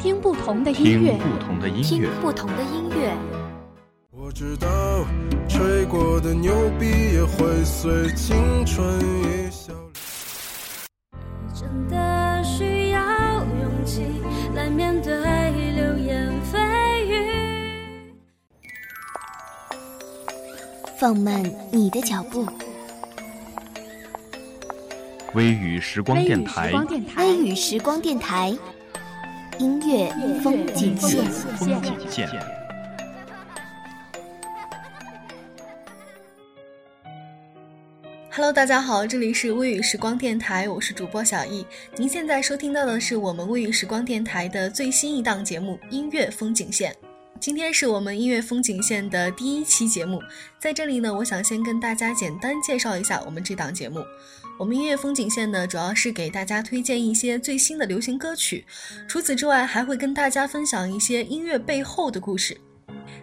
听不同的音乐，听不同的音听乐，不同的音乐，我知道，吹过的牛逼也会随青春一笑。真的需要勇气来面对流言蜚语。放慢你的脚步，微雨时光电台微雨时光电台，音乐风景线。风景线。Hello，大家好，这里是微雨时光电台，我是主播小易。您现在收听到的是我们微雨时光电台的最新一档节目《音乐风景线》。今天是我们音乐风景线的第一期节目，在这里呢，我想先跟大家简单介绍一下我们这档节目。我们音乐风景线呢，主要是给大家推荐一些最新的流行歌曲，除此之外，还会跟大家分享一些音乐背后的故事。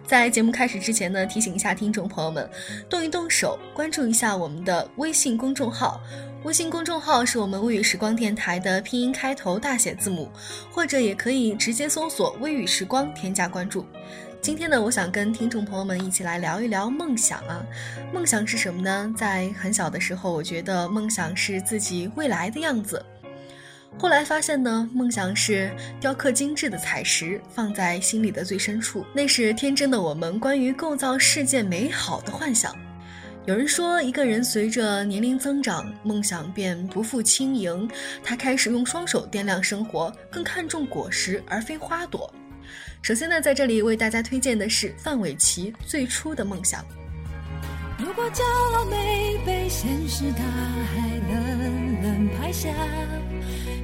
在节目开始之前呢，提醒一下听众朋友们，动一动手，关注一下我们的微信公众号。微信公众号是我们微语时光电台的拼音开头大写字母，或者也可以直接搜索“微语时光”添加关注。今天呢，我想跟听众朋友们一起来聊一聊梦想啊。梦想是什么呢？在很小的时候，我觉得梦想是自己未来的样子。后来发现呢，梦想是雕刻精致的彩石，放在心里的最深处，那是天真的我们关于构造世界美好的幻想。有人说，一个人随着年龄增长，梦想便不复轻盈，他开始用双手掂量生活，更看重果实而非花朵。首先呢，在这里为大家推荐的是范玮琪最初的梦想。如果骄傲没被现实大海冷冷拍下，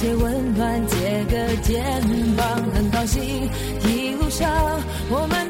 借温暖，借个肩膀，很高兴一路上我们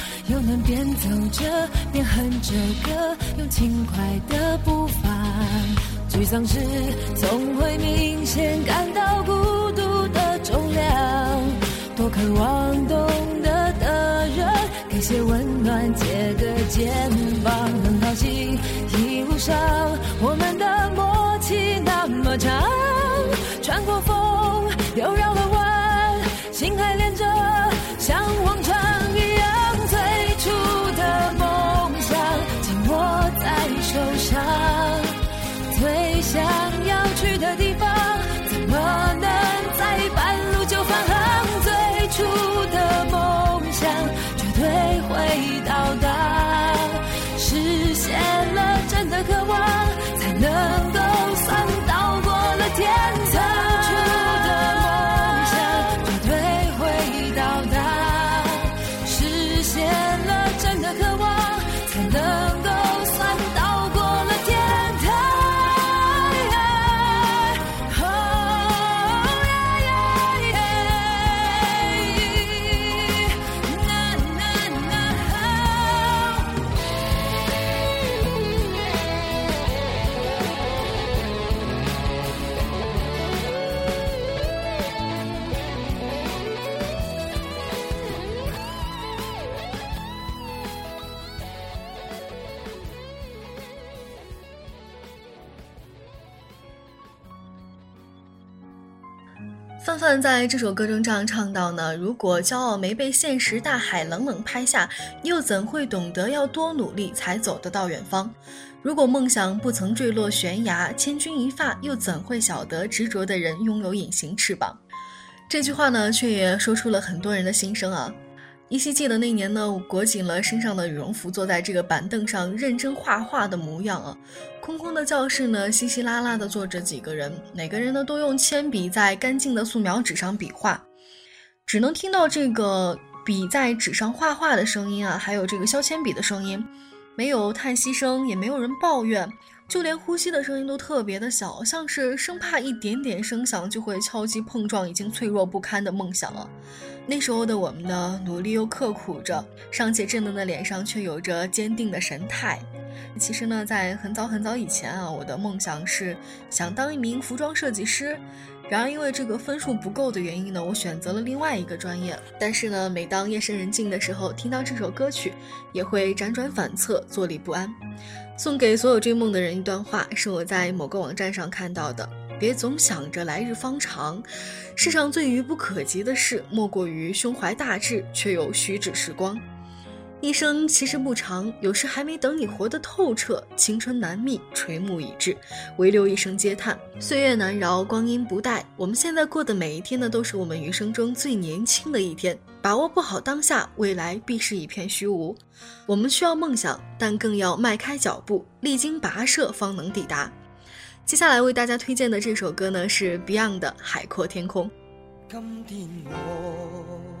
又能边走着边哼着歌用轻快的步伐沮丧时总会明显感到孤独的重量多渴望懂得的人给些温暖借个肩膀很高兴一路上我们的默契那么长穿过风在这首歌中这样唱到呢：“如果骄傲没被现实大海冷冷拍下，又怎会懂得要多努力才走得到远方？如果梦想不曾坠落悬崖，千钧一发，又怎会晓得执着的人拥有隐形翅膀？”这句话呢，却也说出了很多人的心声啊。依稀记得那年呢，我裹紧了身上的羽绒服，坐在这个板凳上认真画画的模样啊。空空的教室呢，稀稀拉拉的坐着几个人，每个人呢都用铅笔在干净的素描纸上笔画，只能听到这个笔在纸上画画的声音啊，还有这个削铅笔的声音，没有叹息声，也没有人抱怨。就连呼吸的声音都特别的小，像是生怕一点点声响就会敲击碰撞已经脆弱不堪的梦想了。那时候的我们呢，努力又刻苦着，尚且稚嫩的脸上却有着坚定的神态。其实呢，在很早很早以前啊，我的梦想是想当一名服装设计师。然而因为这个分数不够的原因呢，我选择了另外一个专业。但是呢，每当夜深人静的时候，听到这首歌曲，也会辗转反侧，坐立不安。送给所有追梦的人一段话，是我在某个网站上看到的：别总想着来日方长，世上最愚不可及的事，莫过于胸怀大志却又虚指时光。一生其实不长，有时还没等你活得透彻，青春难觅，垂暮已至，唯留一声嗟叹。岁月难饶，光阴不待，我们现在过的每一天呢，都是我们余生中最年轻的一天。把握不好当下，未来必是一片虚无。我们需要梦想，但更要迈开脚步，历经跋涉方能抵达。接下来为大家推荐的这首歌呢，是 Beyond 的《海阔天空》。今天我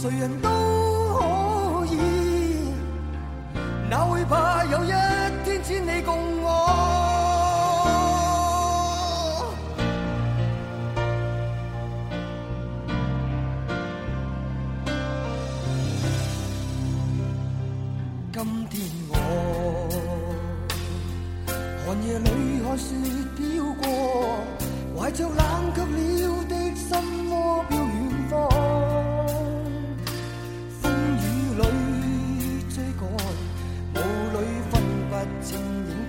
谁人都可以。哪会怕有一天只你共我？今天我。寒夜里看雪飘过，怀着冷却了的心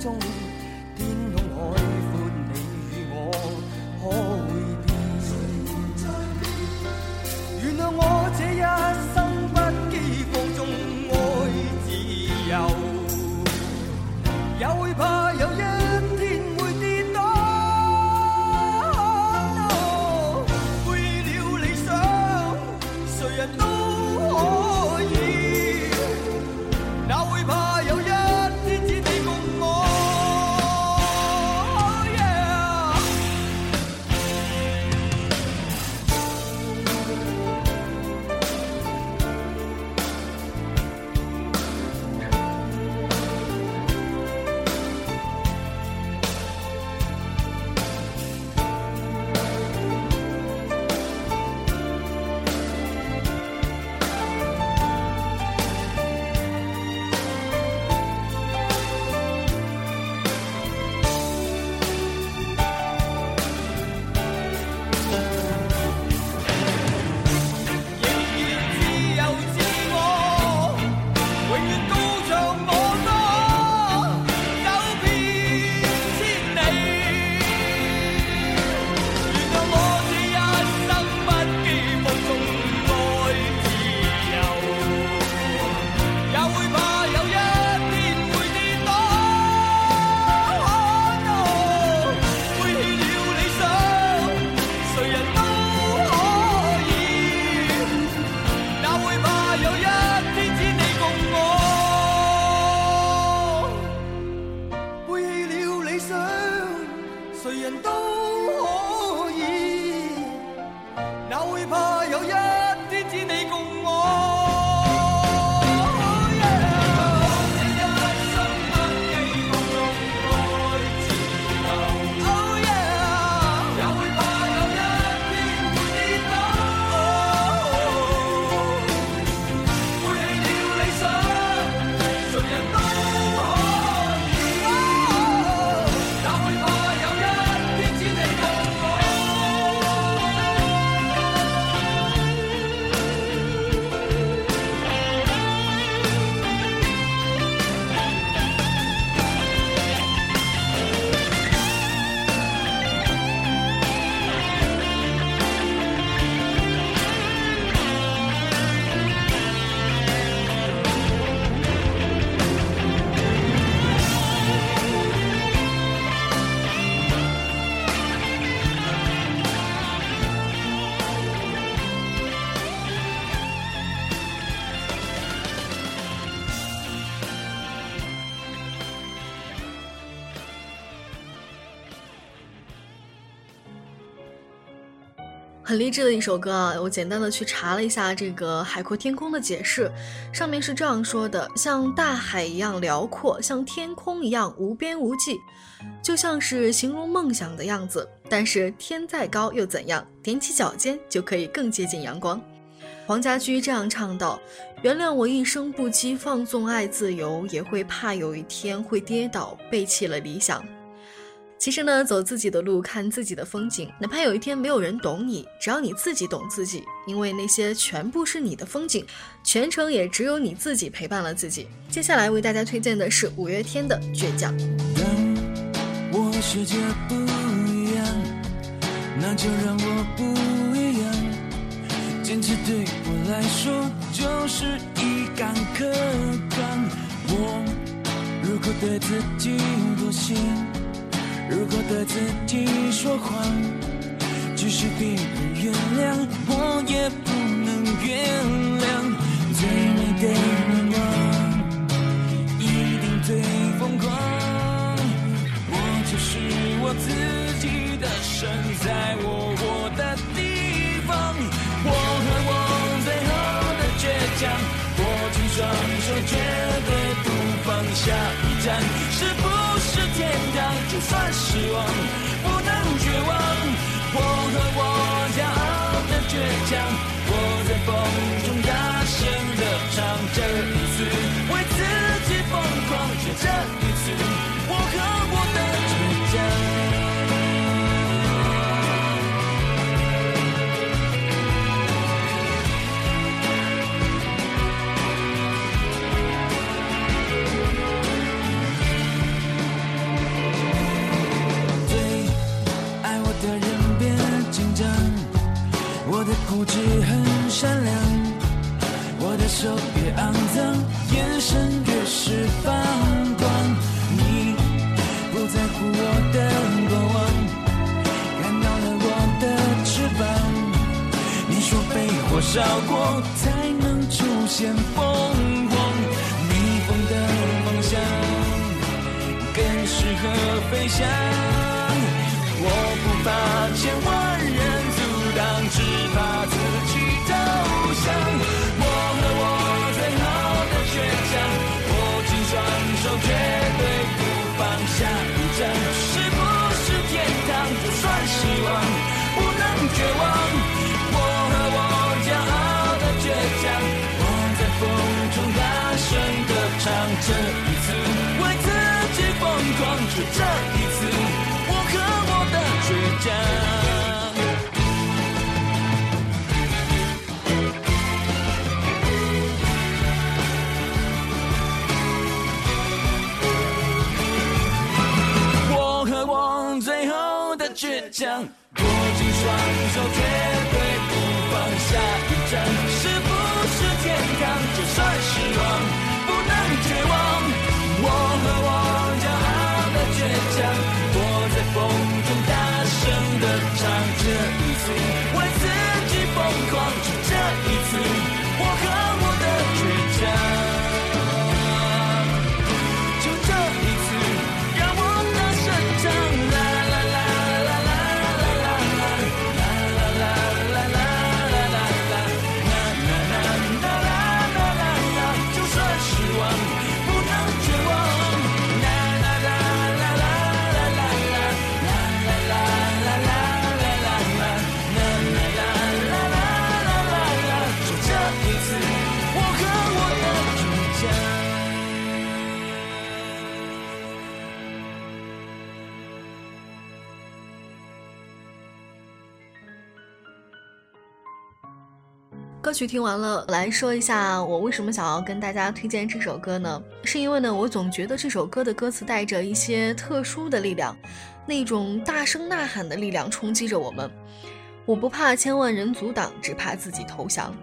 中。很励志的一首歌啊！我简单的去查了一下这个“海阔天空”的解释，上面是这样说的：像大海一样辽阔，像天空一样无边无际，就像是形容梦想的样子。但是天再高又怎样？踮起脚尖就可以更接近阳光。黄家驹这样唱道：“原谅我一生不羁放纵爱自由，也会怕有一天会跌倒，背弃了理想。”其实呢，走自己的路，看自己的风景，哪怕有一天没有人懂你，只要你自己懂自己，因为那些全部是你的风景，全程也只有你自己陪伴了自己。接下来为大家推荐的是五月天的《倔强》。当我世界不一样，那就让我不一样。坚持对我来说就是一杆可刚。我如果对自己妥协。如果对自己说谎，即使别人原谅，我也不能原谅。最美的愿望，一定最疯狂。我就是我自己的神，在我适合飞翔。我不怕千万人阻挡。只怕倔强，握紧双手，歌曲听完了，来说一下我为什么想要跟大家推荐这首歌呢？是因为呢，我总觉得这首歌的歌词带着一些特殊的力量，那种大声呐喊的力量冲击着我们。我不怕千万人阻挡，只怕自己投降。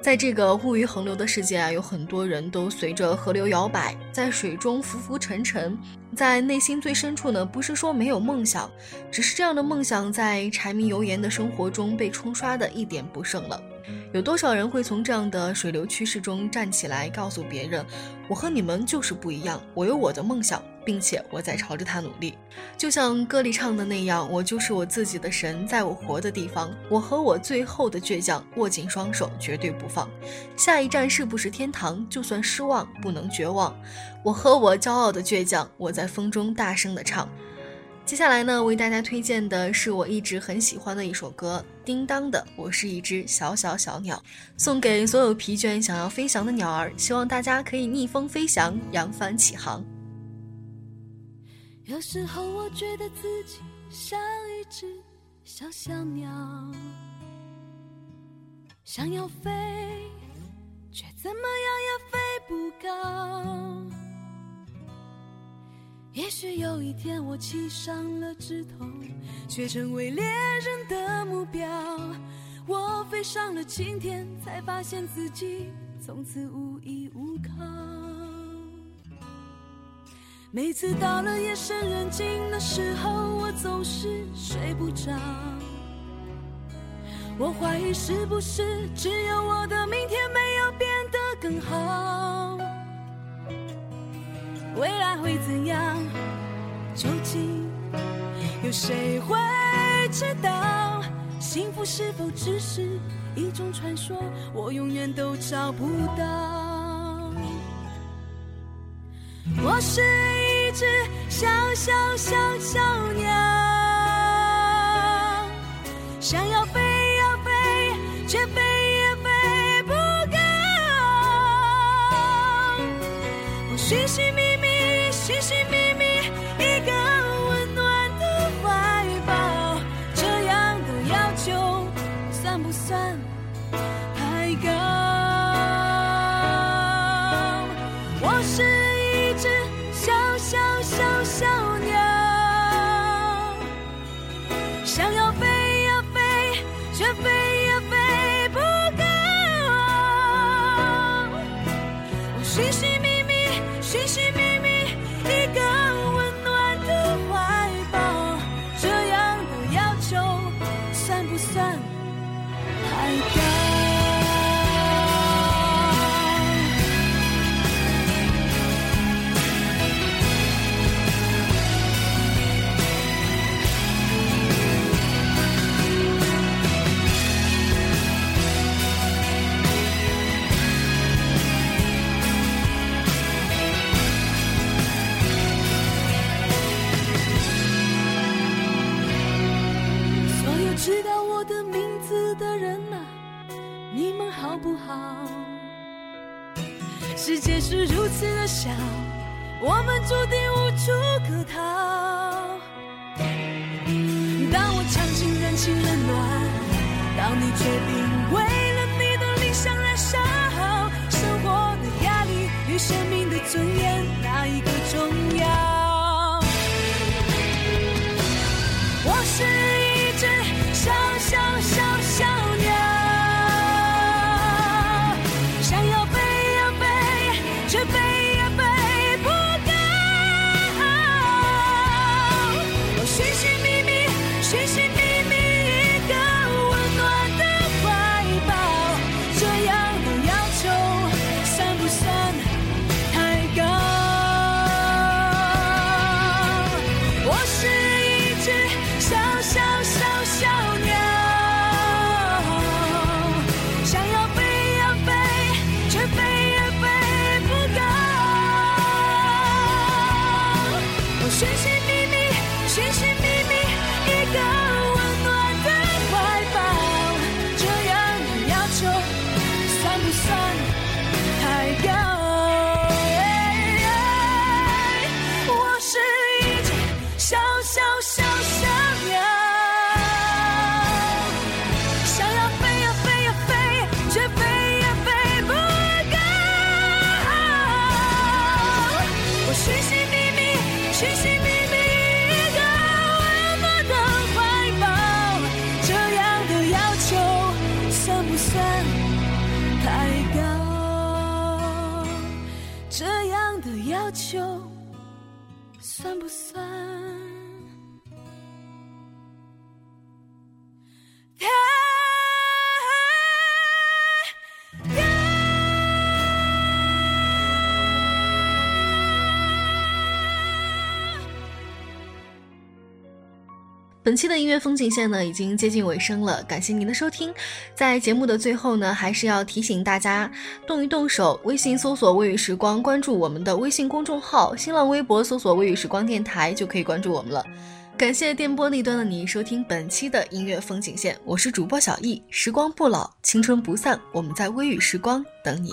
在这个物欲横流的世界啊，有很多人都随着河流摇摆，在水中浮浮沉沉，在内心最深处呢，不是说没有梦想，只是这样的梦想在柴米油盐的生活中被冲刷的一点不剩了。有多少人会从这样的水流趋势中站起来，告诉别人：“我和你们就是不一样，我有我的梦想，并且我在朝着它努力。”就像歌里唱的那样：“我就是我自己的神，在我活的地方，我和我最后的倔强握紧双手，绝对不放。下一站是不是天堂？就算失望，不能绝望。我和我骄傲的倔强，我在风中大声的唱。”接下来呢，为大家推荐的是我一直很喜欢的一首歌，叮当的《我是一只小小小鸟》，送给所有疲倦想要飞翔的鸟儿，希望大家可以逆风飞翔，扬帆起航。有时候我觉得自己像一只小小鸟，想要飞，却怎么样也飞不高。也许有一天我栖上了枝头，却成为猎人的目标。我飞上了青天，才发现自己从此无依无靠。每次到了夜深人静的时候，我总是睡不着。我怀疑是不是只有会怎样？究竟有谁会知道？幸福是否只是一种传说？我永远都找不到。我是一只小小小小鸟，想要飞呀飞，却飞也飞不高。我寻寻觅。寻寻觅觅一个温暖的怀抱，这样的要求算不算？是如此的笑，我们注定无处可逃。当我尝尽人情冷暖，当你决定本期的音乐风景线呢，已经接近尾声了，感谢您的收听。在节目的最后呢，还是要提醒大家动一动手，微信搜索“微雨时光”，关注我们的微信公众号；新浪微博搜索“微雨时光电台”就可以关注我们了。感谢电波那端的你收听本期的音乐风景线，我是主播小易。时光不老，青春不散，我们在微雨时光等你。